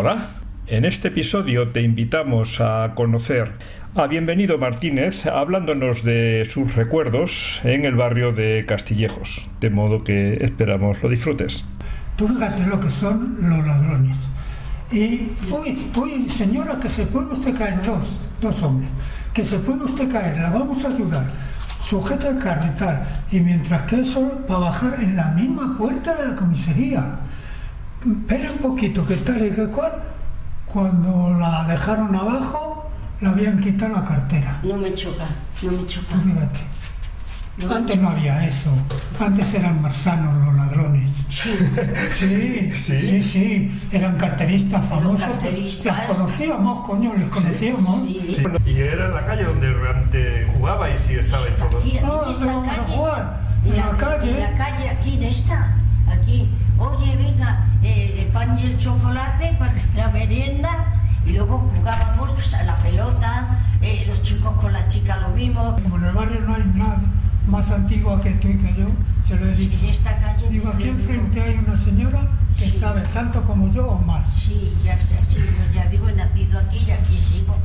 Hola, en este episodio te invitamos a conocer a Bienvenido Martínez hablándonos de sus recuerdos en el barrio de Castillejos, de modo que esperamos lo disfrutes. Tú fíjate lo que son los ladrones. Y, uy, uy, señora, que se puede usted caer, dos, dos hombres, que se puede usted caer, la vamos a ayudar. Sujeta el carro y mientras que eso, para bajar en la misma puerta de la comisaría. Espera un poquito, que tal y que cual, cuando la dejaron abajo, le habían quitado la cartera. No me choca, no me choca. Tú fíjate. No me Antes no había eso. Antes eran más sanos los ladrones. Sí, Sí, sí, sí, Eran carteristas famosos. carteristas. Las conocíamos, coño, les conocíamos. sí. Y era en la calle donde realmente jugabais y estabais todos. Aquí, aquí en esta vamos a calle. jugar. En la calle. En la calle, aquí en esta. Aquí. Oye, venga, eh, el pan y el chocolate para la merienda. Y luego jugábamos pues, a la pelota. eh, los chicos con las chicas lo mismo. En el barrio no hay nada más antigua que tú y que yo, se lo he dicho. en esta calle. Digo, aquí enfrente hay una señora que Sí. sabe tanto como yo o más. Sí, ya sé, sí, yo ya digo, he nacido aquí y aquí sigo.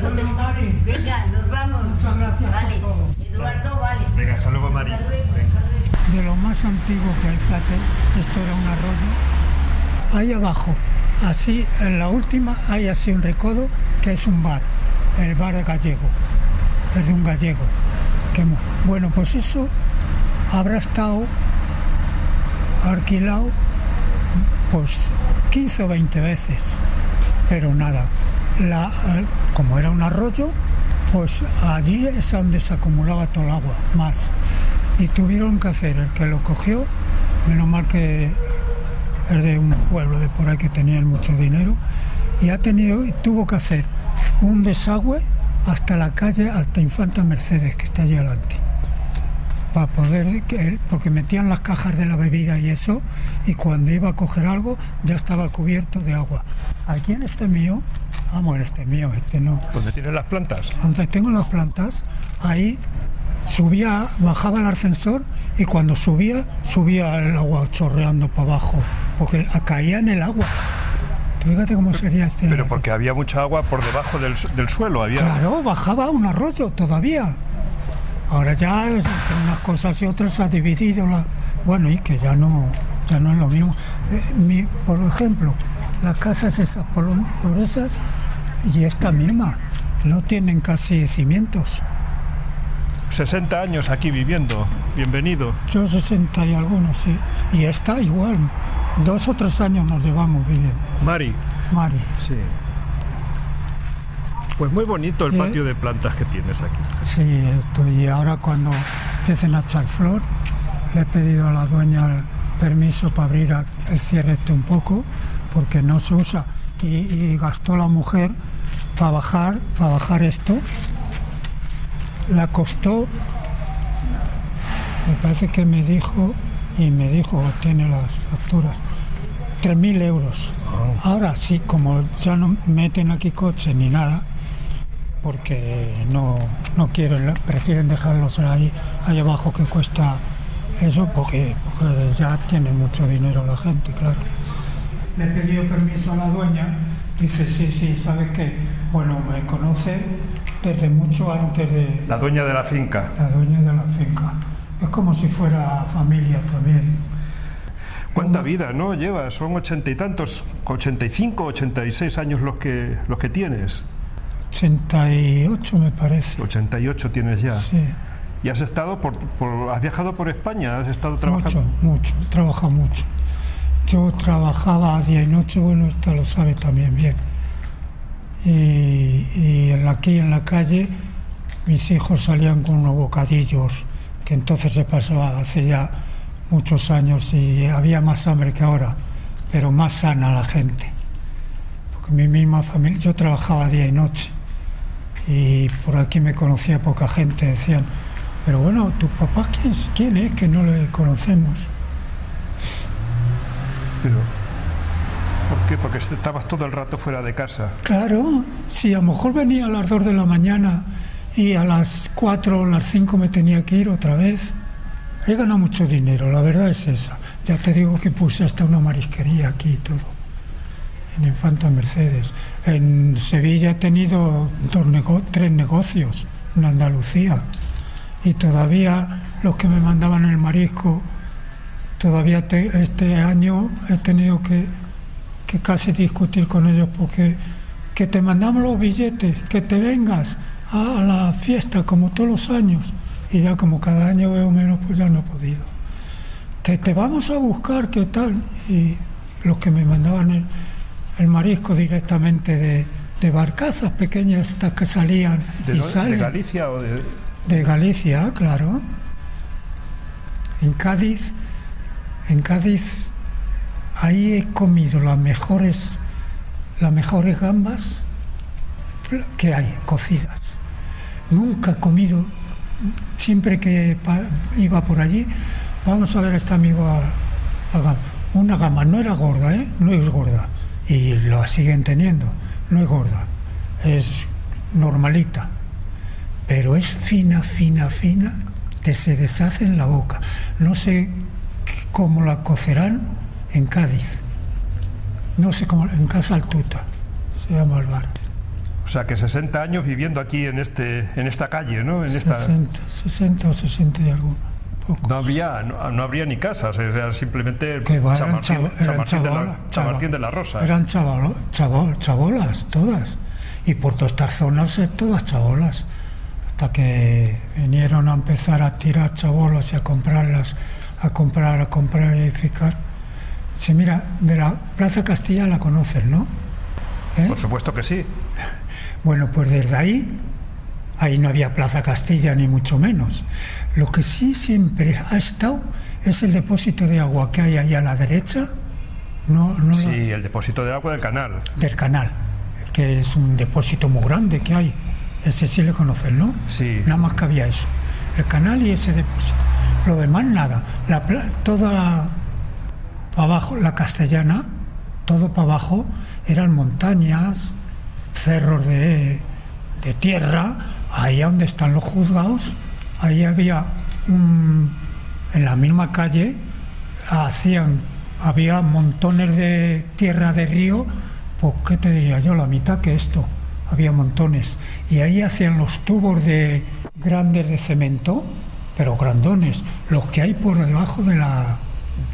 No te- Mari. Venga, nos vamos. Muchas gracias por Vale, todo. Eduardo, vale. Venga, hasta luego, Mari. Hasta luego, Venga. hasta luego. De lo más antiguo que hay, fíjate, esto era un arroyo. Ahí abajo, así, en la última, hay así un recodo que es un bar, el bar gallego, es de un gallego. Bueno, pues eso habrá estado alquilado pues 15 o 20 veces, pero nada. La, eh, como era un arroyo, pues allí es donde se acumulaba todo el agua, más. Y tuvieron que hacer, el que lo cogió, menos mal que es de un pueblo de por ahí que tenían mucho dinero, y ha tenido, tuvo que hacer un desagüe hasta la calle, hasta Infanta Mercedes, que está allí adelante para poder, que- porque metían las cajas de la bebida y eso, y cuando iba a coger algo ya estaba cubierto de agua. Aquí en este mío, vamos, en este mío, este no, ¿Dónde tienen las plantas? donde tengo las plantas, ahí subía, bajaba el ascensor y cuando subía, subía el agua chorreando para abajo, porque caía en el agua. Fíjate cómo sería este. Pero porque había mucha agua por debajo del, del suelo. Había... Claro, bajaba un arroyo todavía. Ahora ya entre unas cosas y otras se ha dividido la. Bueno, y que ya no, ya no es lo mismo. Eh, mi- por ejemplo, las casas esas, por, por esas y esta misma, no tienen casi cimientos. 60 años aquí viviendo. Bienvenido. Yo 60 y algunos, sí. Y esta igual. Dos o tres años nos llevamos viviendo. Mari. Mari. Sí. Pues muy bonito el Eh. patio de plantas que tienes aquí. Sí, esto, y ahora cuando empiecen a echar flor, le he pedido a la dueña el permiso para abrir el cierre este un poco, porque no se usa. Y, y gastó la mujer para bajar, para bajar esto. La costó, me parece que me dijo, y me dijo, tiene las facturas, 3.000 euros. Ahora sí, como ya no meten aquí coche ni nada, porque no, no quieren, prefieren dejarlos ahí, ahí abajo que cuesta eso porque, porque ya tiene mucho dinero la gente, claro. Le he pedido permiso a la dueña, dice, sí, sí, ¿sabes qué? Bueno, me conoce desde mucho antes de La dueña de la finca. la dueña de la finca. Es como si fuera familia también. ¿Cuánta vida, no? Llevas, son ochenta y tantos, 85, 86 años los que, los que tienes. 88 me parece. 88 tienes ya. Sí, ¿Y has estado por, por- has viajado por España? ¿Has estado mucho, trabajando? mucho, he trabajado mucho. Yo trabajaba día y noche, bueno, esta lo sabe también bien. Y, aquí en la calle mis hijos salían con unos bocadillos, que entonces se pasaba hace ya muchos años y había más hambre que ahora, pero más sana la gente. mi misma familia, yo trabajaba día y noche y por aquí me conocía poca gente, decían, pero bueno, ¿tu papá quién, es? quién es que no le conocemos? Pero, ¿Por qué? Porque estabas todo el rato fuera de casa. Claro, si a lo mejor venía a las 2 de la mañana y a las 4 o las 5 me tenía que ir otra vez. He ganado mucho dinero, la verdad es esa. Ya te digo que puse hasta una marisquería aquí y todo, en Infanta Mercedes. En Sevilla he tenido dos tres negocios, en Andalucía. Y todavía los que me mandaban el marisco, todavía te- este año he tenido que, que casi discutir con ellos porque que te mandamos los billetes, que te vengas a la fiesta como todos los años. Y ya como cada año veo menos, pues ya no he podido. Que te vamos a buscar, ¿qué tal? Y los que me mandaban el, el marisco directamente de, de barcazas pequeñas, estas que salían ¿De, y salen. ¿De Galicia o de.? De Galicia, claro. En Cádiz, en Cádiz, ahí he comido las mejores, las mejores gambas que hay, cocidas. Nunca he comido, siempre que iba por allí, vamos a ver a este amigo a. Una gamba, no era gorda, ¿eh? No es gorda. Y lo siguen teniendo, no es gorda. Es normalita pero es fina, fina, fina, que se deshace en la boca. No sé cómo la cocerán en Cádiz. No sé cómo, en Casa Altuta, se llama el bar. O sea, que 60 años viviendo aquí en, este, en esta calle, ¿no? En esta... 60, 60 o 60 y alguno. Poco. No había, no, no habría ni casas, era simplemente Que va, San eran, Martín, chava- San eran Martín de la, Rosa. Eran chavalo- chabolas, todas. Y por todas estas zonas, eh, todas chabolas. Hasta que vinieron a empezar a tirar chabolas y a comprarlas, a comprar, a comprar y edificar. Sí, mira, de la Plaza Castilla la conocen, ¿no? ¿Eh? Por supuesto que sí. Bueno, pues desde ahí, ahí no había Plaza Castilla ni mucho menos. Lo que sí siempre ha estado es el depósito de agua que hay ahí a la derecha, no, no la- Sí, el depósito de agua del canal. del canal, que es un depósito muy grande que hay. Ese sí le conocen, ¿no? Sí. Nada más que había eso. El canal y ese depósito. Lo demás nada. La, pla- toda para abajo, la castellana, todo para abajo, eran montañas, cerros de, de tierra, ahí donde están los juzgados, ahí había un, en la misma calle, hacían, había montones de tierra de río, pues qué te diría yo, la mitad que esto, había montones, y ahí hacían los tubos de grandes de cemento, pero grandones, los que hay por debajo de la,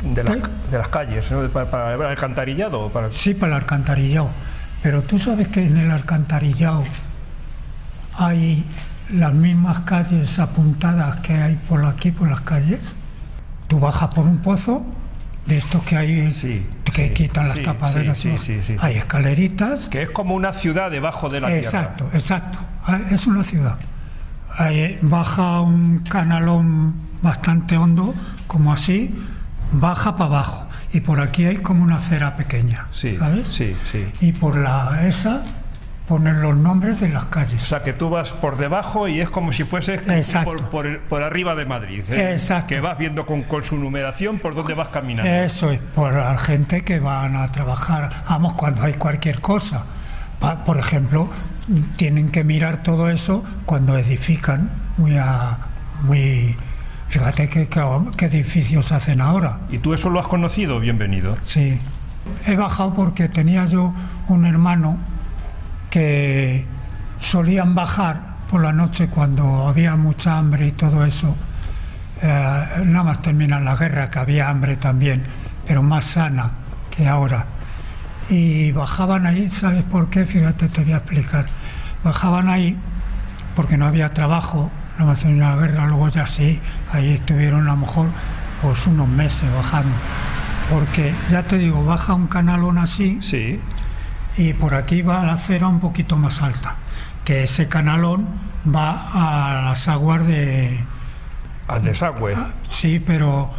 De, de las calles, ¿no? para, para el alcantarillado. Para... Sí, para el alcantarillado. Pero tú sabes que en el alcantarillado hay las mismas calles apuntadas que hay por aquí, por las calles. Tú bajas por un pozo, de estos que hay Sí, que sí, quitan las sí, tapaderas. sí, y sí, bajas. sí, sí. Hay escaleritas. Que es como una ciudad debajo de la Exacto, exacto. Ah, Es una ciudad. Baja un canalón bastante hondo, como así, baja para abajo. Y por aquí hay como una acera pequeña. Sí, ¿sabes? sí, sí. Y por la esa ponen los nombres de las O calles. sea, que tú vas por debajo y es como si fueses por, por, por arriba de Madrid. ¿eh? Exacto. Que vas viendo con, con su numeración por dónde vas caminando. Eso es, por la gente que van a trabajar, vamos, cuando hay cualquier cosa. Pa- por ejemplo, tienen que mirar todo eso cuando edifican muy a, muy fíjate qué qué edificios hacen ahora. ¿Y tú eso lo has conocido? Bienvenido. Sí. He bajado porque tenía yo un hermano que solían bajar por la noche cuando había mucha hambre y todo eso. Eh, nada más terminar la guerra, que había hambre también, pero más sana que ahora. Y bajaban ahí, ¿sabes por qué? Fíjate, te voy a explicar. Bajaban ahí porque no había trabajo, nada más terminar la guerra, luego ya sí, ahí estuvieron a lo mejor pues unos meses bajando. Porque ya te digo, baja un canalón así Sí. y por aquí va la acera un poquito más alta, que ese canalón va a las aguas de, Al desagüe. sí, pero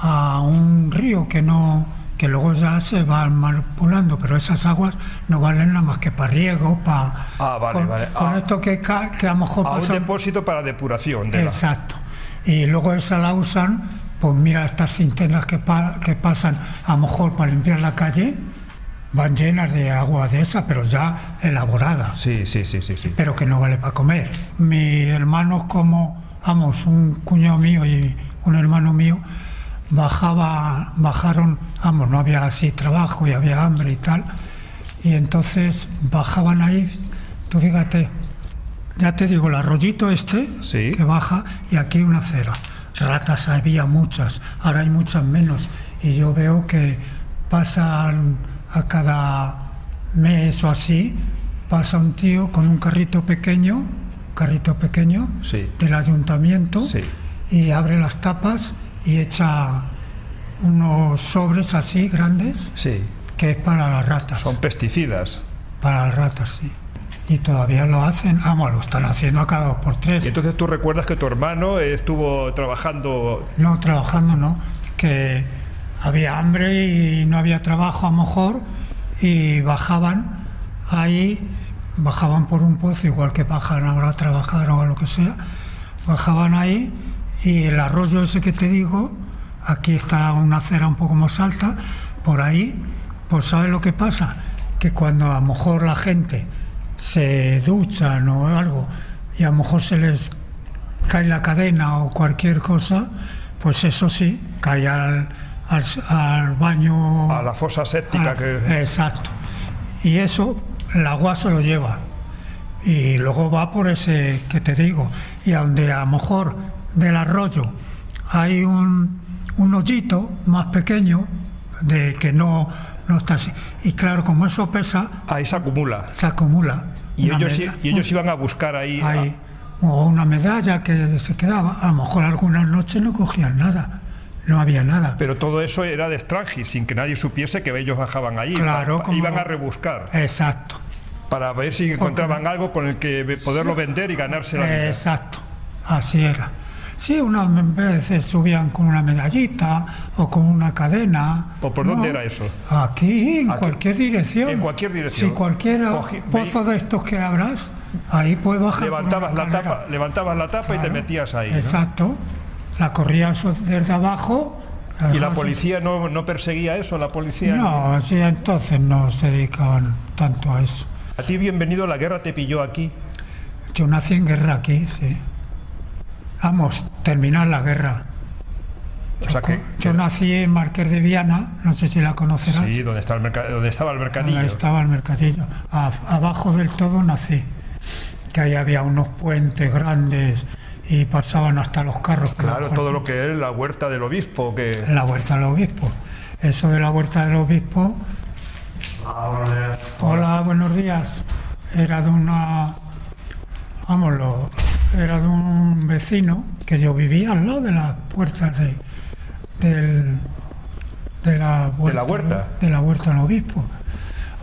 a un río que no, que luego ya se van manipulando, pero esas aguas no valen nada más que para riego, para... Ah, vale, con, vale. con Ah. esto que, que a lo mejor A un depósito para depuración. De la- Exacto. Y luego esa la usan, pues mira, estas cinternas que, pa- que pasan a lo mejor para limpiar la calle, van llenas de agua de esa, pero ya elaborada, Sí, sí, sí, sí, sí. pero que no vale para comer. Mi hermano, como, vamos, un cuñado mío y un hermano mío, bajaba, bajaron, vamos, no había así trabajo y había hambre y tal, y entonces bajaban ahí, tú fíjate, ya te digo, el arroyito este Sí. que baja y aquí una acera. Ratas había muchas, ahora hay muchas menos. Y yo veo que pasan a cada mes o así, pasa un tío con un carrito pequeño, carrito pequeño Sí. del ayuntamiento Sí. y abre las tapas y echa unos sobres así grandes Sí. que es para las ratas. Son pesticidas. Para las ratas, sí. Y todavía lo hacen, vamos, lo están haciendo a cada dos por tres. Y entonces tú recuerdas que tu hermano estuvo trabajando. No, trabajando no, que había hambre y no había trabajo a lo mejor y bajaban ahí, bajaban por un pozo, igual que bajan ahora a trabajar o a lo que sea, bajaban ahí y el arroyo ese que te digo, aquí está una acera un poco más alta, por ahí, pues ¿sabes lo que pasa? Que cuando a lo mejor la gente se duchan o algo y a lo mejor se les cae la cadena o cualquier cosa, pues eso sí, cae al, al, al baño. A la fosa séptica al- que. Exacto. Y eso, el agua se lo lleva. Y luego va por ese que te digo. Y a donde a lo mejor del arroyo hay un, un hoyito más pequeño, de que no, no está así. Y claro, como eso pesa, Ahí se acumula. se acumula. Y ellos, y ellos iban a buscar ahí. ahí, o una medalla que se quedaba. A lo mejor algunas noches no cogían nada, no había nada. Pero todo eso era de extranjis, sin que nadie supiese que ellos bajaban allí. Claro, Pa- Iban a rebuscar Exacto, para ver si encontraban algo con el que poderlo vender y ganarse la vida. exacto, así era. Sí, unas veces subían con una medallita o con una cadena. ¿O por dónde era eso? Aquí, en Aquí. cualquier dirección. En cualquier dirección. Si cualquier Cogi- pozo de estos que abras, ahí puedes bajar. Levantabas la tapa, levantabas la tapa y te metías ahí. ¿no? Exacto. La corrías desde abajo. ¿Y la policía no, no perseguía eso? ¿La policía? No, sí, entonces no se dedicaban tanto a eso. A ti, bienvenido, la guerra te pilló aquí. Yo nací en guerra aquí, sí. Vamos, terminar la guerra. O sea que, Yo nací en Marqués de Viana, no sé si la conocerás. sí, donde, está el donde estaba el mercadillo. Ahí estaba el mercadillo. A- abajo del todo nací. Que ahí había unos puentes grandes y pasaban hasta los carros. Claro, todo lo que es la huerta del obispo, que La huerta del obispo. Eso de la huerta del obispo. Hola, buenos días. Era de una. Vámonos, era de un vecino que yo vivía al lado de las puertas de, del, de la huerta. la huerta? De la huerta del obispo.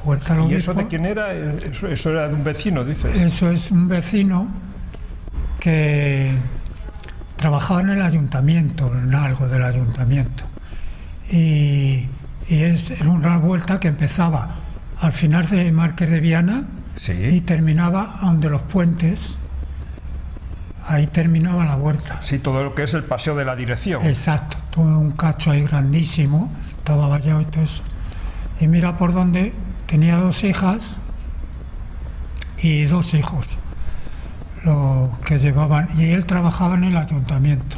Huerta del ¿Y eso de quién era? Eso, eso era de un vecino, dices. Eso es un vecino que trabajaba en el ayuntamiento, en algo del ayuntamiento. Y, y es en una vuelta que empezaba al final de Márquez de Viana y terminaba donde los puentes. Ahí terminaba la vuelta. Sí, todo lo que es el paseo de la dirección. Exacto, todo un cacho ahí grandísimo, estaba vallado y todo eso. Y mira por dónde tenía dos hijas y dos hijos, lo que llevaban, y él trabajaba en el ayuntamiento.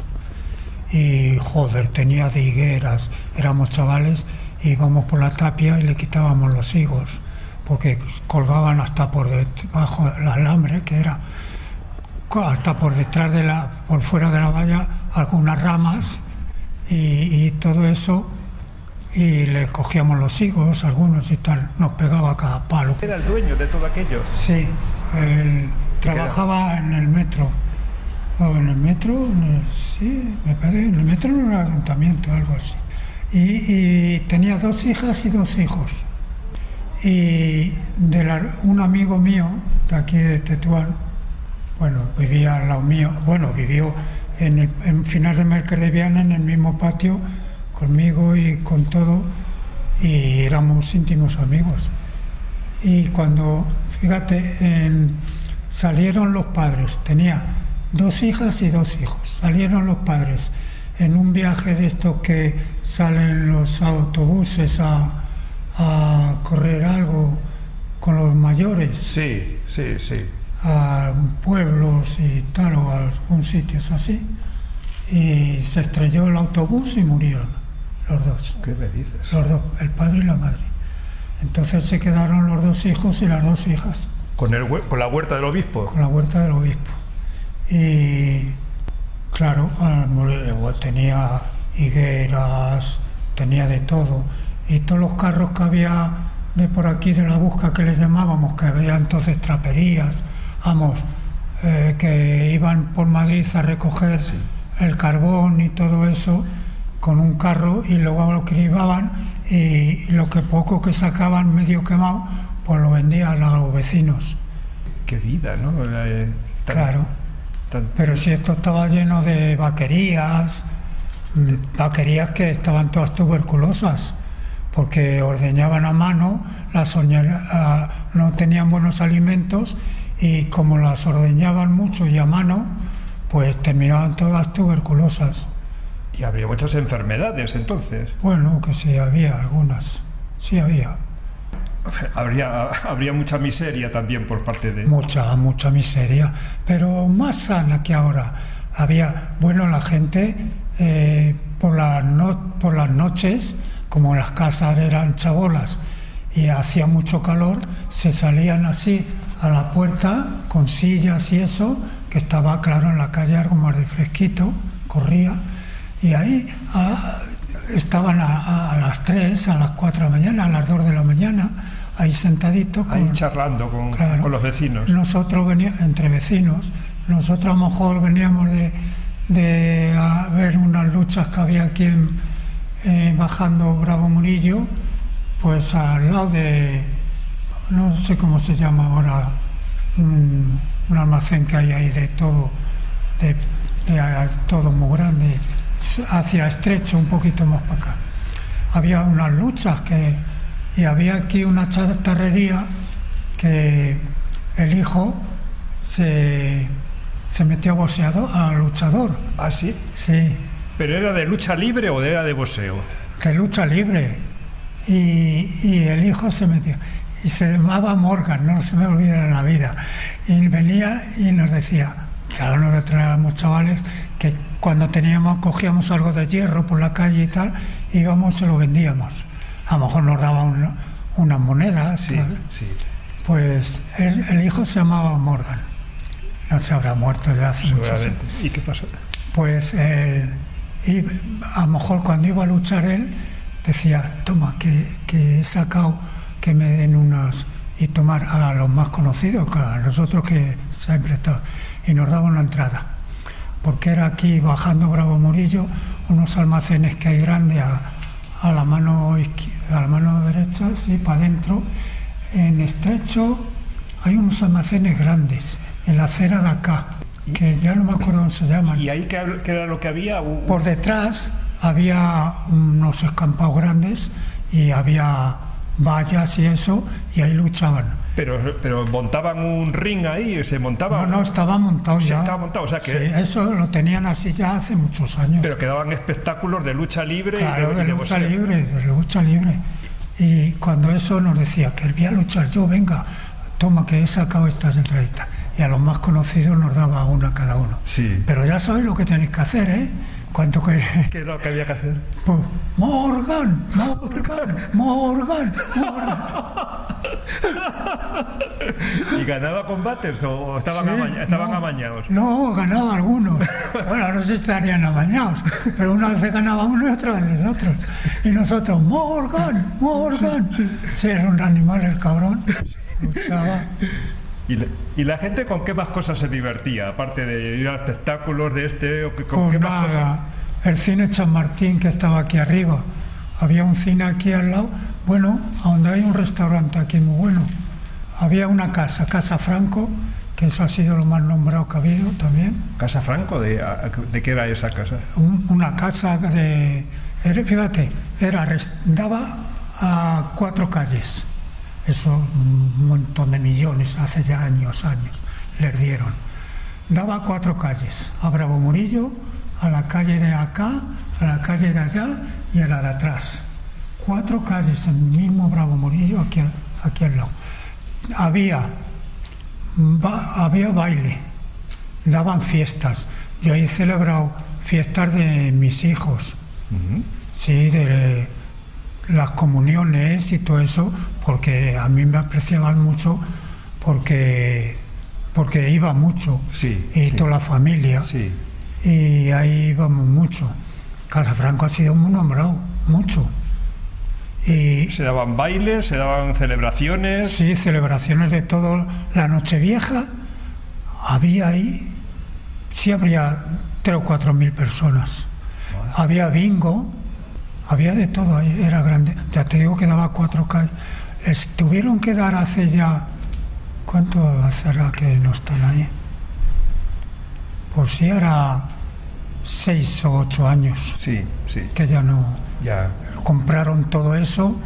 Y joder, tenía de higueras, éramos chavales, íbamos por la tapia y le quitábamos los higos, porque colgaban hasta por debajo del alambre, que era hasta por detrás de la, por fuera de la valla, algunas ramas y, y todo eso, y le cogíamos los higos, algunos y tal, nos pegaba cada palo. Era el dueño de todo aquello. Sí, él trabajaba en el metro. O en el metro, en el- sí, me parece, en el metro en el ayuntamiento, algo así. Y, y tenía dos hijas y dos hijos. Y de la- un amigo mío de aquí de Tetuán, bueno, vivía al lado mío, bueno, vivió en el final de Merced de Viana, en el mismo patio, conmigo y con todo. y éramos íntimos amigos. Y cuando, fíjate, en- salieron los padres, tenía dos hijas y dos hijos, salieron los padres en un viaje de estos que salen los autobuses a, a correr algo con los mayores Sí, sí, sí. A pueblos y tal, o a algún sitios así. Y se estrelló el autobús y murieron los dos. ¿Qué me dices? Los dos, el padre y la madre. Entonces se quedaron los dos hijos y las dos hijas ¿Con, el, con la huerta del obispo? con la huerta del obispo. Y claro, tenía higueras, tenía de todo. Y todos los carros que había de por aquí de la busca que les llamábamos, que había entonces traperías, vamos, eh, que iban por Madrid a recoger el carbón y todo eso con un carro y luego lo cribaban y lo que poco que sacaban medio quemado, pues lo vendían a los vecinos. Qué vida, ¿no? Eh, tan- Claro. tan- Pero si esto estaba lleno de vaquerías, mm, vaquerías que estaban todas tuberculosas, porque ordeñaban a mano, las ah, no tenían buenos alimentos y como las ordeñaban mucho y a mano, pues terminaban todas tuberculosas. Y habría muchas enfermedades entonces. Bueno, que sí, había algunas, sí había. Habría, habría mucha miseria también por parte de... Mucha, mucha miseria, pero más sana que ahora. Había, bueno, la gente eh, por, no- por las noches, como las casas eran chabolas y hacía mucho calor, se salían así a la puerta con sillas y eso, que estaba claro en la calle algo más de fresquito, corría, y ahí ah, estaban a, las 3, a las 4 de la mañana, a las 2 de la mañana, ahí sentaditos Ahí charlando con, Claro. con los vecinos. nosotros veníamos, entre vecinos, nosotros a lo mejor veníamos de, de a ver unas luchas que había aquí en, eh, bajando Bravo Murillo, pues al lado de, no sé cómo se llama ahora, un, un almacén que hay ahí de todo, de, de, todo muy grande, hacia estrecho, un poquito más para acá. Había unas luchas que, y había aquí una chatarrería que el hijo se, se metió a boxeador, a luchador, Ah, sí. sí, ¿Pero era de lucha libre o era de boxeo? de lucha libre. Y, y el hijo se metió. Y se llamaba Morgan, no se me olvida en la vida. Y venía y nos decía, claro, nosotros éramos chavales, que cuando teníamos, cogíamos algo de hierro por la calle y tal, íbamos y se lo vendíamos. A lo mejor nos daban una- unas monedas. Sí, sí. Pues el, el hijo se llamaba Morgan. No se habrá muerto ya hace muchos años. ¿Y qué pasó? Pues él, y a lo mejor cuando iba a luchar él, decía, toma, que, que he sacado, que me den unas, y tomar a los más conocidos, a nosotros que siempre está, y nos daba una entrada. Porque era aquí, bajando Bravo Murillo, unos almacenes que hay grandes a, a la mano a la mano derecha, sí, para adentro, en estrecho hay unos almacenes grandes, en la acera de acá, que ya no me acuerdo cómo se llaman. ¿Y ahí qué, era lo que había? Por detrás había unos escampados grandes y había vallas y eso, y ahí luchaban. Pero, pero montaban un ring ahí, se montaba. No, no, estaba montado ya. estaba montado, o sea que- Sí, eso lo tenían así ya hace muchos años. Pero quedaban espectáculos de lucha libre claro, y de, de de lucha boxeo. libre, de lucha libre. Y cuando eso nos decía que voy a luchar yo, venga, toma que he sacado estas entraditas. Y a los más conocidos nos daba una cada uno. Sí. Pero ya sabéis lo que tenéis que hacer, ¿eh? Cuanto que... ¿Qué es lo que había que hacer? Pues, Morgan, Morgan, Morgan, Morgan. ¿Y ganaba combates o, o estaban, Sí, amaña- estaban no, amañados? No, ganaba algunos. Bueno, no sé si estarían amañados, pero una vez ganaba uno y otra vez otros. Y nosotros, Morgan, Morgan. Sí, era un animal el cabrón. Luchaba. ¿Y, la- y la gente con qué más cosas se divertía? Aparte de ir a espectáculos de este, ¿con Pues qué más cosas? nada, el cine San Martín que estaba aquí arriba. Había un cine aquí al lado, bueno, donde hay un restaurante aquí muy bueno. Había una casa, Casa Franco, que eso ha sido lo más nombrado que ha habido también. ¿Casa Franco? ¿De, ¿De qué era esa casa? Un- una casa de. fíjate, era, daba a cuatro calles. Eso, un montón de millones, hace ya años, años, les dieron. Daba cuatro calles, a Bravo Murillo, a la calle de acá, a la calle de allá y a la de atrás. Cuatro calles en el mismo Bravo Murillo, aquí, aquí al lado. Había, ba- había baile, daban fiestas. Yo he celebrado fiestas de mis hijos, sí, de las comuniones y todo eso, porque a mí me apreciaban mucho, porque, porque iba mucho, Sí, y sí. toda la familia, Sí. y ahí íbamos mucho. Casafranco ha sido muy nombrado, mucho. Y Se daban bailes, se daban celebraciones. sí, celebraciones de todo. La Nochevieja había ahí, sí habría tres o cuatro mil personas. Había bingo, había de todo ahí, era grande. Ya te digo que daba cuatro calles. Les tuvieron que dar hace ya, ¿cuánto será que no están ahí? Por si era seis o ocho años, Sí, sí. que ya no Ya. compraron todo eso,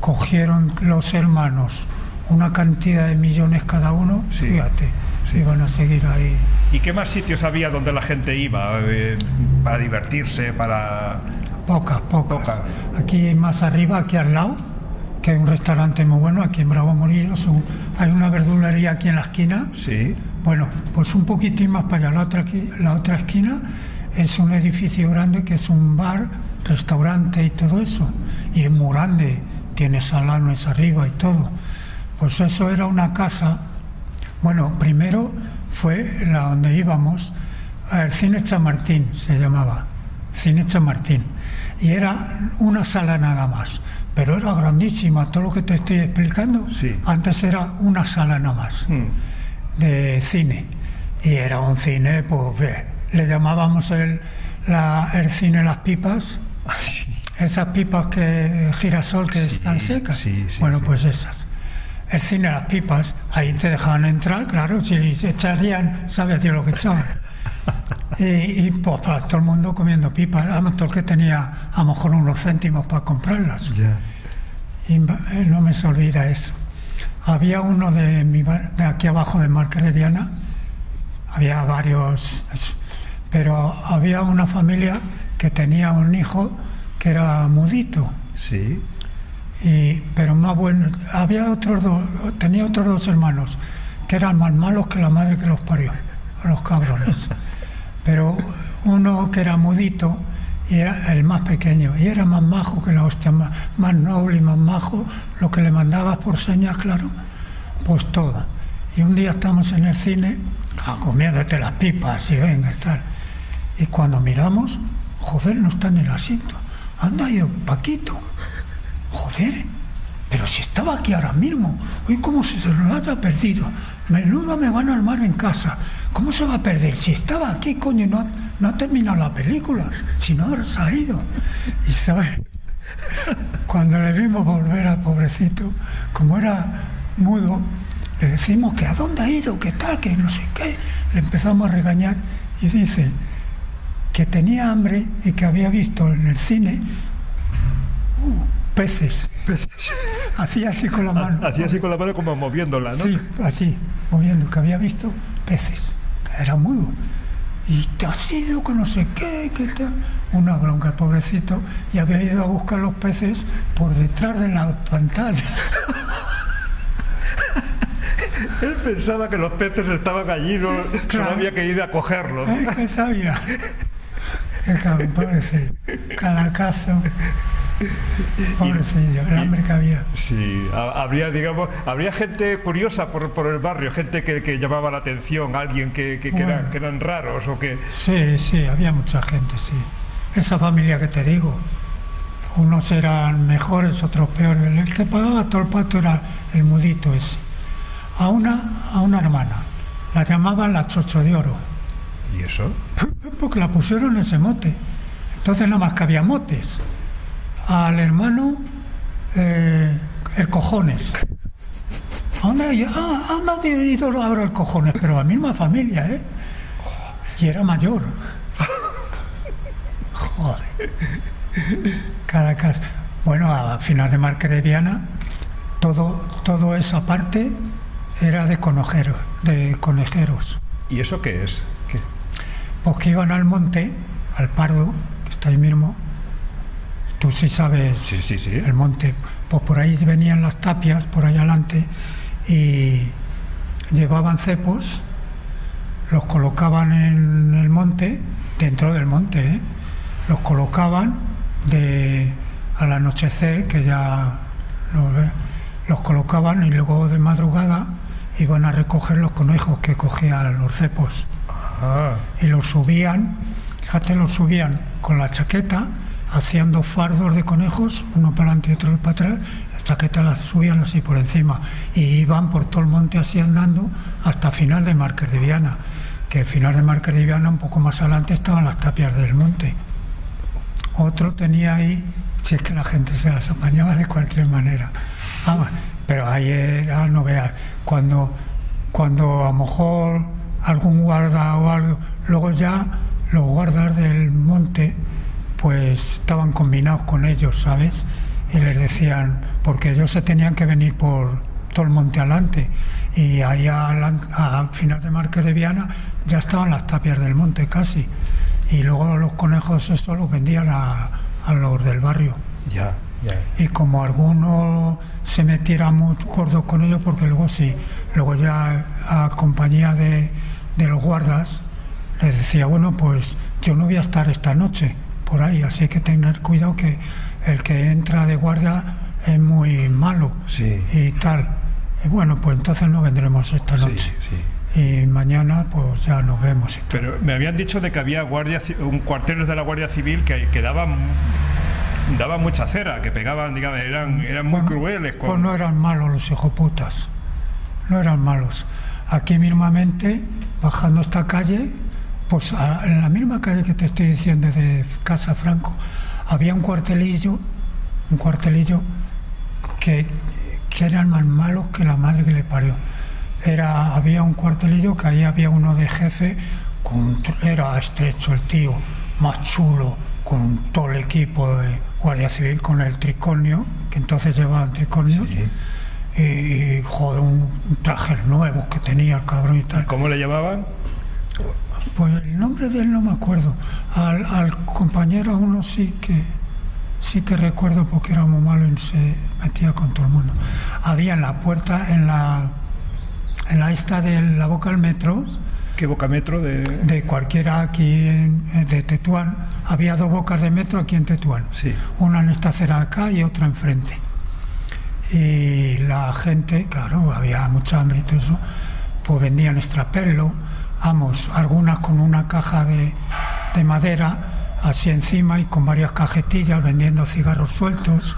cogieron los hermanos una cantidad de millones cada uno, Sí, fíjate, sí. iban a seguir ahí. ¿Y qué más sitios había donde la gente iba eh, para divertirse, para... Pocas, pocas. Pocas. Aquí más arriba, aquí al lado, que hay un restaurante muy bueno, aquí en Bravo Murillo, son- hay una verdulería aquí en la esquina. Sí, Bueno, pues un poquitín más para allá, la otra, la otra esquina es un edificio grande que es un bar, restaurante y todo eso. Y es muy grande, tiene salones arriba y todo. Pues eso era una casa. Bueno, primero fue la donde íbamos, el Cine Chamartín se llamaba, Cine Chamartín. Y era una sala nada más, pero era grandísima, todo lo que te estoy explicando. Sí. Antes era una sala nada más Mm. de cine. Y era un cine, pues le llamábamos el, la- el cine Las Pipas, esas pipas que girasol que están secas. bueno, pues esas. El cine Las Pipas, ahí te dejaban entrar, claro, si echarían, sabes Dios lo que echaban. Y, y, pues para todo el mundo comiendo pipas, además todo el que tenía a lo mejor unos céntimos para comprarlas. Y eh, no me se olvida eso. Había uno de, mi bar- de aquí abajo de Marqués de Viana, había varios, pero había una familia que tenía un hijo que era mudito, Sí. y, pero más bueno. Había otros dos, tenía otros dos hermanos que eran más malos que la madre que los parió, los cabrones. Pero uno que era mudito y era el más pequeño y era más majo que la hostia, más, más noble y más majo, lo que le mandabas por señas, claro, pues todo. Y un día estamos en el cine, ah, comiéndote las pipas y venga y tal. Y cuando miramos, joder, no está en el asiento. Anda ido Paquito. Joder, pero si estaba aquí ahora mismo, hoy como si se nos haya perdido. Menudo me van a armar en casa. ¿Cómo se va a perder? Si estaba aquí, coño, no, no ha terminado la película. Si no habrá salido. Y sabes, cuando le vimos volver al pobrecito, como era mudo, le decimos que a dónde ha ido, que tal, que no sé qué. Le empezamos a regañar y dice que tenía hambre y que había visto en el cine uh, peces. Hacía así con la mano. Hacía así con la mano como moviéndola, ¿no? Sí, así, moviendo, que había visto peces, era mudo. Y te has ido que no sé qué, que tal. Una bronca, el pobrecito, y había ido a buscar los peces por detrás de la pantalla. Él pensaba que los peces estaban allí, no, Claro. había que ir a cogerlos. Ay, ¿Qué sabía? Qué cabrón, pobrecillo. Cada caso. Pobrecillo, el hambre que había. Sí, ha- habría, digamos, habría gente curiosa por, por el barrio, gente que, que llamaba la atención, alguien que, que, que eran, que eran raros o que... Sí, sí, había mucha gente, sí. Esa familia que te digo, unos eran mejores, otros peores. El que pagaba todo el pato era el mudito ese. A una, a una hermana, la llamaban la chocho de oro, ¿Y eso? porque la pusieron ese mote. Entonces nada más que había motes. Al hermano, eh, el cojones. ¿A dónde? Ah, ¿a dónde ha ido ahora el cojones? Pero la misma familia, ¿eh? Y era mayor. Joder. Cada casa. Bueno, a final de Marque de Viana, todo, todo esa parte era de conejeros, de conejeros. ¿Y eso qué es? ¿Qué? Pues que iban al monte, al Pardo, que está ahí mismo. Tú sí sabes Sí, sí, sí. el monte. Pues por ahí venían las tapias, por ahí adelante, y llevaban cepos, los colocaban en el monte, dentro del monte, ¿eh? los colocaban de al anochecer, que ya los, ve- los colocaban y luego de madrugada iban a recoger los conejos que cogían los cepos Ah, y los subían, fíjate, los subían con la chaqueta, hacían dos fardos de conejos, uno para adelante y otro para atrás, la chaqueta la subían así por encima y iban por todo el monte así andando hasta final de Márquez de Viana, que final de Márquez de Viana un poco más adelante estaban las tapias del monte. Otro tenía ahí, si es que la gente se las apañaba de cualquier manera. Vamos, pero ahí era, no veas, cuando, cuando a lo mejor algún guarda o algo, luego ya los guardas del monte, pues estaban combinados con ellos, ¿sabes? Y les decían, porque ellos se tenían que venir por todo el monte adelante. Y ahí al, al final de Marqués de Viana ya estaban las tapias del monte casi. Y luego los conejos estos los vendían a, a los del barrio. ya, ya. Y como alguno se metiera muy gordo con ellos, porque luego sí, luego ya a compañía de, de los guardas les decía, bueno, pues yo no voy a estar esta noche por ahí, así que tener cuidado que el que entra de guardia es muy malo Sí. y tal. Y bueno, pues entonces no vendremos esta Sí, noche. sí. Y mañana pues ya nos vemos y tal. Pero me habían dicho de que había guardia, un cuarteles de la Guardia Civil que, que daban, daban mucha cera, que pegaban, digamos, eran, eran muy crueles. Pues Con... no eran malos los hijoputas, no eran malos. Aquí mismamente, bajando esta calle, pues a- en la misma calle que te estoy diciendo de Casa Franco, había un cuartelillo, un cuartelillo que, que eran más malos que la madre que le parió. Era, había un cuartelillo que ahí había uno de jefe, con, era estrecho el tío, más chulo, con todo el equipo de Guardia Civil, con el tricornio, que entonces llevaban tricornios, Sí. y, y, joder, un, un traje nuevo que tenía el cabrón y tal. ¿Cómo le llamaban? Pues el nombre de él no me acuerdo. Al, al compañero uno sí que sí que recuerdo porque era muy malo y se metía con todo el mundo. Había en la puerta, en la en la esta de la boca del metro, ¿Qué bocametro de...? de cualquiera aquí en- eh, de Tetuán, había dos bocas de metro aquí en Tetuán. Sí. Una en esta acera acá y otra enfrente. Y la gente, claro, había mucha hambre y todo eso, pues vendían extraperlo, vamos, algunas con una caja de, de madera así encima y con varias cajetillas vendiendo cigarros sueltos,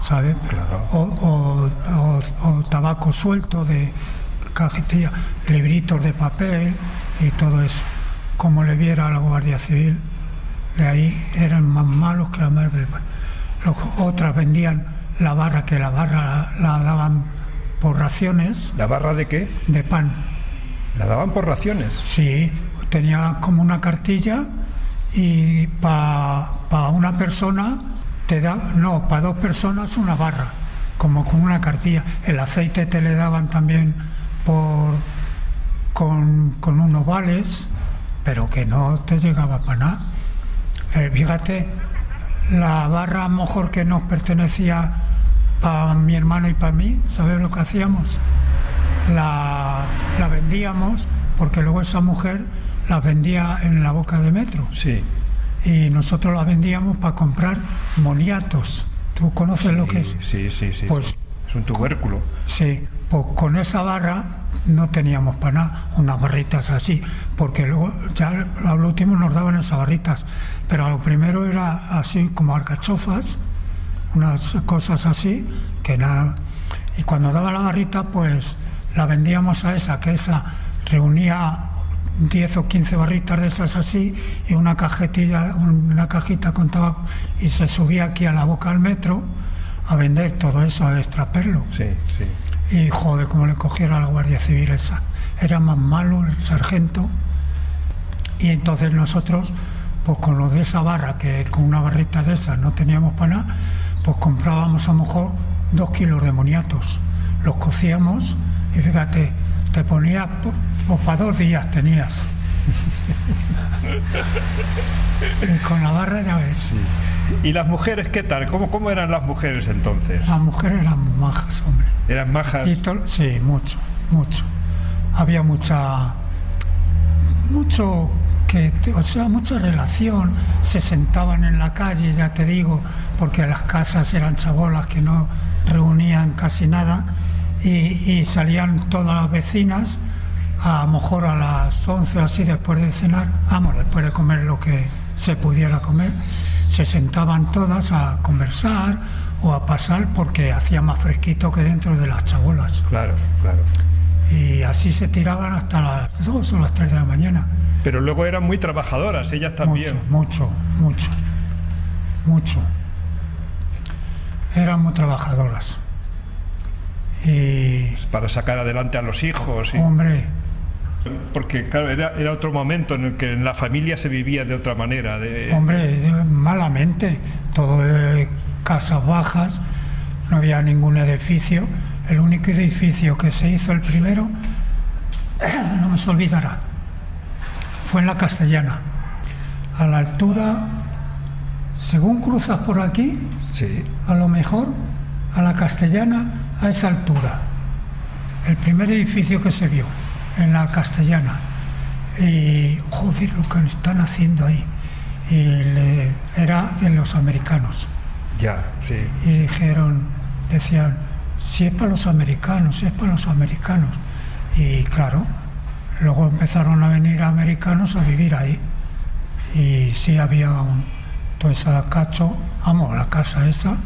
¿sabes? Claro. O, o- o- o tabaco suelto de cajetilla, libritos de papel y todo eso. Como le viera a la Guardia Civil, de ahí eran más malos que la. Los- Otras vendían la barra, que la barra la, la daban por raciones ¿La barra de qué? de pan. La daban por raciones. Sí, tenía como una cartilla y para una persona te da, no, para dos personas una barra, como con una cartilla. El aceite te le daban también por con, con unos vales, pero que no te llegaba para nada. Eh, fíjate, la barra mejor que nos pertenecía para mi hermano y para mí, ¿sabes lo que hacíamos? La, la vendíamos porque luego esa mujer la vendía en la boca de metro Sí. y nosotros la vendíamos para comprar moniatos. ¿Tú conoces lo que es? Sí, sí, sí. Pues- es un tubérculo. Sí, pues con esa barra no teníamos para nada, unas barritas así, porque luego ya a lo último nos daban esas barritas, pero a lo primero era así como alcachofas, unas cosas así, que nada. Y cuando daba la barrita, pues la vendíamos a esa, que esa reunía 10 o 15 barritas de esas así y una cajetilla, una cajita con tabaco y se subía aquí a la boca del metro a vender todo eso, a extraperlo. Sí, sí. Y joder, como le cogieron a la Guardia Civil esa. Era más malo el sargento. Y entonces nosotros, pues con lo de esa barra, que con una barrita de esas no teníamos para nada, pues comprábamos a lo mejor dos kilos de moniatos. Los cocíamos y fíjate, te ponías, pues para dos días tenías. y con la barra ya ves. ¿Y las mujeres qué tal? ¿Cómo, cómo eran las mujeres entonces? Las mujeres eran majas, hombre. ¿Eran majas? Y sí, mucho, mucho. Había mucha, mucho que, o sea, mucha relación. Se sentaban en la calle, ya te digo, porque las casas eran chabolas que no reunían casi nada y, y salían todas las vecinas a lo mejor a las 11 o así después de cenar, vamos, después de comer lo que se pudiera comer, se sentaban todas a conversar o a pasar porque hacía más fresquito que dentro de las chabolas. Claro, claro. Y así se tiraban hasta las 2 o las 3 de la mañana. Pero luego eran muy trabajadoras, ellas también. Mucho, mucho, mucho, mucho. Eran muy trabajadoras. Y, Para sacar adelante a los hijos. y- hombre, Porque, claro, era, era otro momento en el que en la familia se vivía de otra manera. De, Hombre, eh, malamente, todo casas bajas, no había ningún edificio. El único edificio que se hizo el primero, no me se olvidará, fue en la Castellana, a la altura, según cruzas por aquí, Sí. a lo mejor a la Castellana a esa altura. El primer edificio que se vio en la Castellana. Y joder, lo que están haciendo ahí. Y le- era de los americanos. Ya, sí. Y dijeron, decían, si es para los americanos, si es para los americanos. Y claro, luego empezaron a venir americanos a vivir ahí. Y sí había un, toda esa cacho, vamos, la casa esa,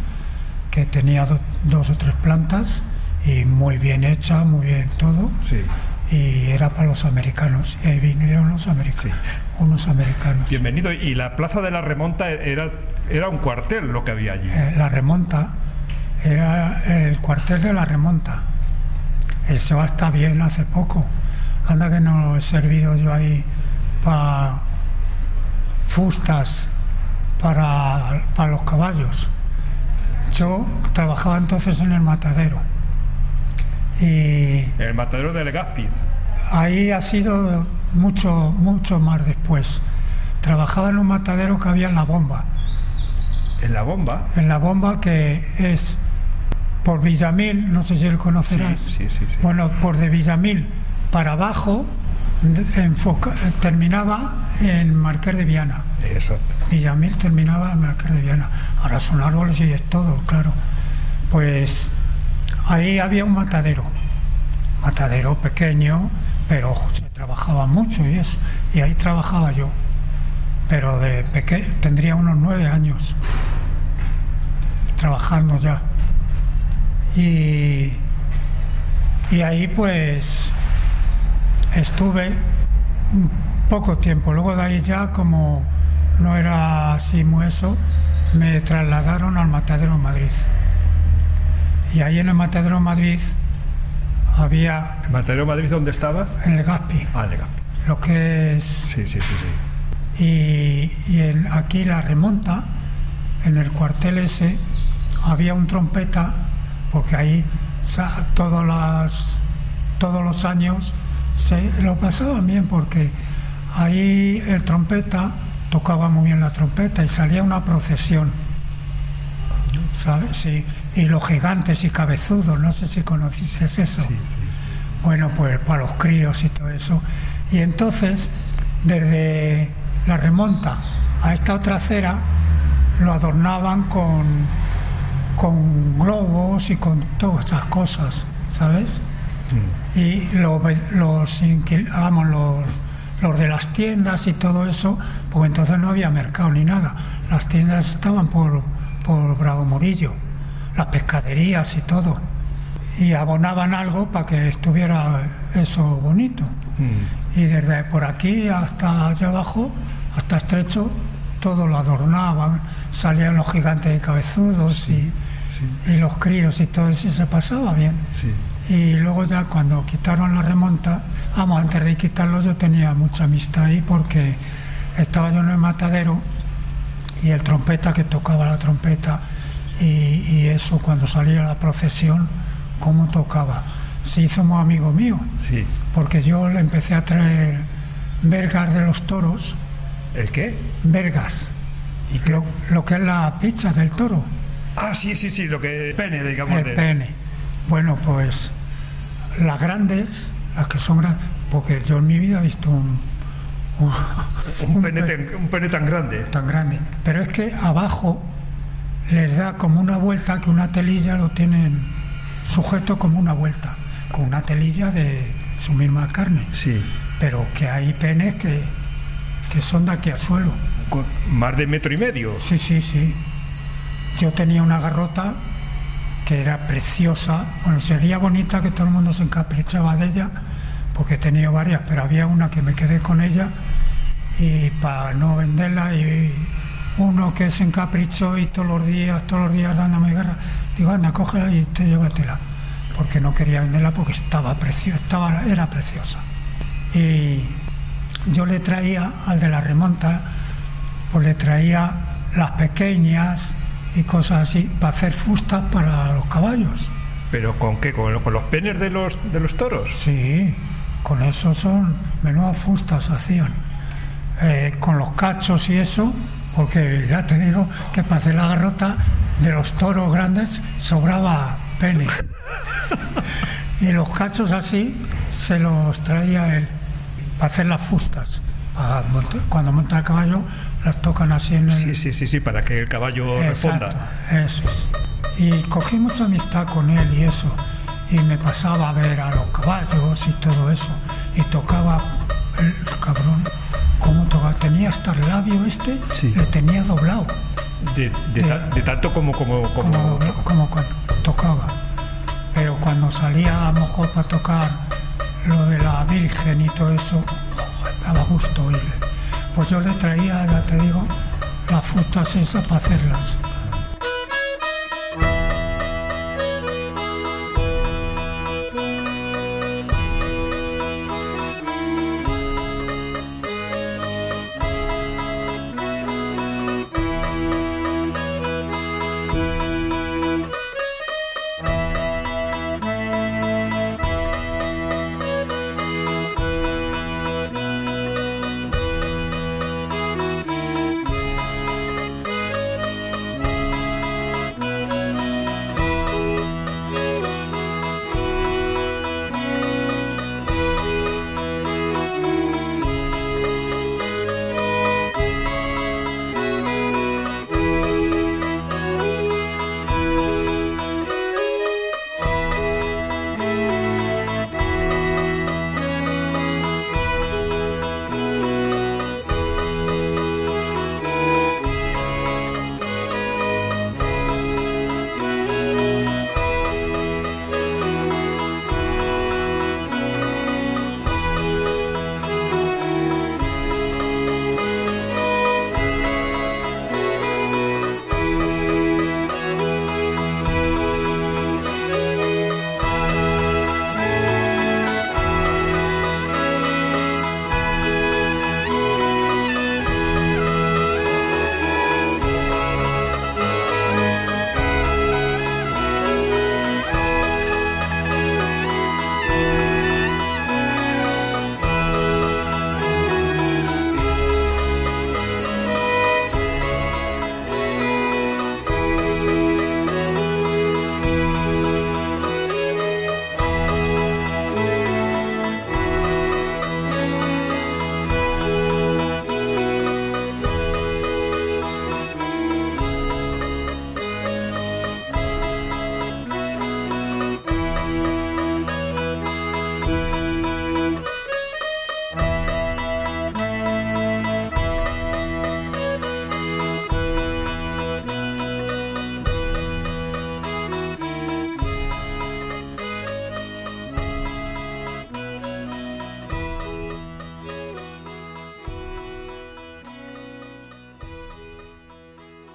que tenía do- dos o tres plantas y muy bien hecha, muy bien todo. Sí. Y era para los americanos. Y ahí vinieron los americanos, unos americanos. Bienvenido. Y la Plaza de la Remonta era, era un cuartel lo que había allí. Eh, la remonta era el cuartel de la remonta. Eso está bien hace poco. Anda que no he servido yo ahí para fustas para, para los caballos. Yo trabajaba entonces en el matadero. Y En el matadero de Legazpi. ahí ha sido mucho, mucho más después. Trabajaba en un matadero que había en la bomba. En la bomba. en la bomba que es por Villamil, no sé si lo conocerás. Sí, sí, sí. Bueno, por de Villamil para abajo enfoca- terminaba en Marqués de Viana. Exacto. Villamil terminaba en Marqués de Viana. Ahora son árboles y es todo, claro. Pues ahí había un matadero, matadero pequeño, pero se trabajaba mucho y eso. Y ahí trabajaba yo, pero de pequeño, tendría unos nueve años trabajando ya. Y, y ahí pues estuve un poco tiempo. Luego de ahí ya como no era así muy eso, me trasladaron al Matadero Madrid. Y ahí en el Matadero Madrid había ¿El matadero de Madrid dónde estaba? en el Gaspi, Ah, en Legazpi. lo que es Sí, sí, sí, sí. y, y en- aquí la remonta, en el cuartel ese, había un trompeta, porque ahí todas las, todos los años se lo pasaban bien, porque ahí el trompeta tocaba muy bien la trompeta y salía una procesión. ¿Sabes? Sí. Y los gigantes y cabezudos, no sé si conociste eso. Sí, sí, sí. Bueno, pues para los críos y todo eso. Y entonces, desde la remonta a esta otra acera, lo adornaban con, con globos y con todas esas cosas, ¿sabes? Y lo- los, vamos, los, los de las tiendas y todo eso, pues entonces no había mercado ni nada. Las tiendas estaban por, por Bravo Murillo, las pescaderías y todo. Y abonaban algo para que estuviera eso bonito. Mm. Y desde por aquí hasta allá abajo, hasta estrecho, todo lo adornaban. Salían los gigantes de cabezudos y, y los críos y todo eso, y se pasaba bien. Sí. Y luego ya cuando quitaron la remonta, vamos, antes de quitarlo yo tenía mucha amistad ahí porque estaba yo en el matadero y el trompeta que tocaba la trompeta y, y eso cuando salía la procesión, cómo tocaba. Se hizo muy amigo mío, Sí. porque yo le empecé a traer vergas de los toros, ¿El qué? vergas, ¿Y qué? lo, lo que es la pizza del toro, Ah, sí, sí, sí, lo que pene, digamos. el de- pene. Bueno, pues las grandes, las que son grandes, porque yo en mi vida he visto un, un- Un pene, un pene tan grande. tan grande. Pero es que abajo les da como una vuelta que una telilla lo tienen sujeto como una vuelta, con una telilla de su misma carne. Sí. Pero que hay penes que, que son de aquí al suelo. Más de metro y medio. Sí, sí, sí. Yo tenía una garrota que era preciosa. Bueno, sería bonita que todo el mundo se encaprichaba de ella, porque he tenido varias, pero había una que me quedé con ella y para no venderla y uno que se encaprichó y todos los días, todos los días dándome guerra, digo, anda, cógela y te llévatela, porque no quería venderla porque estaba preciosa, estaba, era preciosa. Y yo le traía al de la remonta, pues le traía las pequeñas y cosas así para hacer fustas para los caballos. ¿Pero con qué? ¿Con, con los penes de los, de los toros? Sí, con eso son menudas fustas hacían. Eh, con los cachos y eso, porque ya te digo que para hacer la garrota de los toros grandes sobraba pene. y los cachos así se los traía él para hacer las fustas. Para cuando montan el caballo las tocan así en el, Sí, sí, sí, sí, para que el caballo responda. Eso es. Y cogí mucha amistad con él y eso. Y me pasaba a ver a los caballos y todo eso. Y tocaba el cabrón, cómo tocaba. Tenía hasta el labio este, Sí. le tenía doblado. De, de ta- de tanto como, como, como, Como, doblado, como cuando tocaba. Pero cuando salía a lo mejor para tocar lo de la Virgen y todo eso, daba gusto oírle. Pues yo le traía, ya te digo, las frutas esas para hacerlas.